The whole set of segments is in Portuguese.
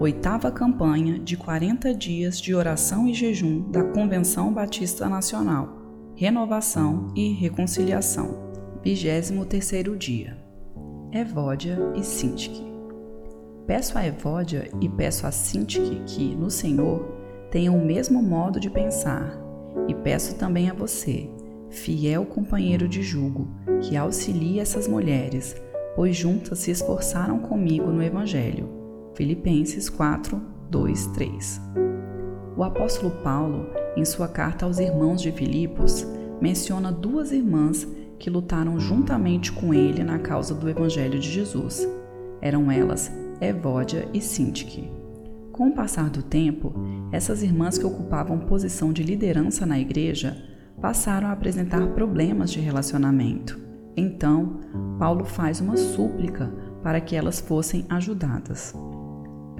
oitava campanha de 40 dias de oração e jejum da Convenção Batista Nacional, Renovação e Reconciliação, 23º dia. Evódia e Sintique. Peço a Evódia e peço a Sintique que, no Senhor, tenham o mesmo modo de pensar, e peço também a você, fiel companheiro de jugo, que auxilie essas mulheres, pois juntas se esforçaram comigo no Evangelho Filipenses 4, 2, 3. O apóstolo Paulo, em sua carta aos irmãos de Filipos, menciona duas irmãs que lutaram juntamente com ele na causa do Evangelho de Jesus. Eram elas Evódia e Sintique. Com o passar do tempo, essas irmãs que ocupavam posição de liderança na igreja passaram a apresentar problemas de relacionamento. Então, Paulo faz uma súplica para que elas fossem ajudadas.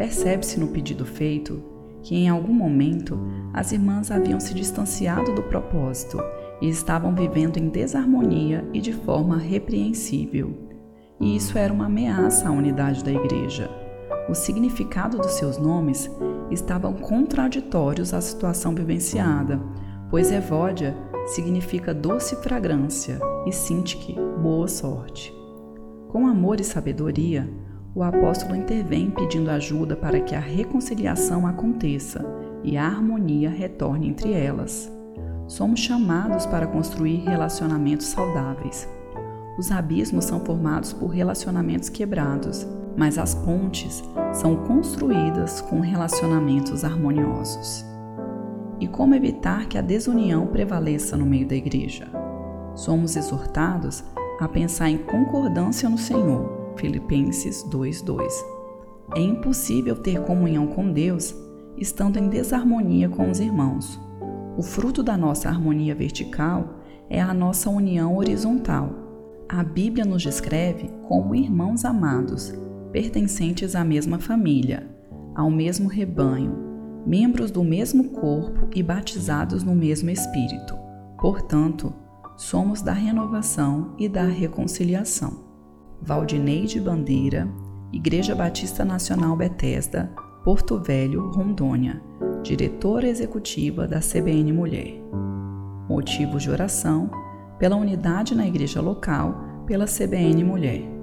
Percebe-se no pedido feito que em algum momento as irmãs haviam se distanciado do propósito e estavam vivendo em desarmonia e de forma repreensível. E isso era uma ameaça à unidade da igreja. O significado dos seus nomes estavam contraditórios à situação vivenciada, pois Evódia significa doce fragrância e Sintique, boa sorte. Com amor e sabedoria, o apóstolo intervém pedindo ajuda para que a reconciliação aconteça e a harmonia retorne entre elas. Somos chamados para construir relacionamentos saudáveis. Os abismos são formados por relacionamentos quebrados, mas as pontes são construídas com relacionamentos harmoniosos. E como evitar que a desunião prevaleça no meio da igreja? Somos exortados a pensar em concordância no Senhor Filipenses 2:2. É impossível ter comunhão com Deus estando em desarmonia com os irmãos. O fruto da nossa harmonia vertical é a nossa união horizontal. A Bíblia nos descreve como irmãos amados, pertencentes à mesma família, ao mesmo rebanho, membros do mesmo corpo e batizados no mesmo Espírito. Portanto, somos da renovação e da reconciliação. Valdineide Bandeira, Igreja Batista Nacional Bethesda, Porto Velho, Rondônia, diretora executiva da CBN Mulher. Motivos de oração pela unidade na igreja local pela CBN Mulher.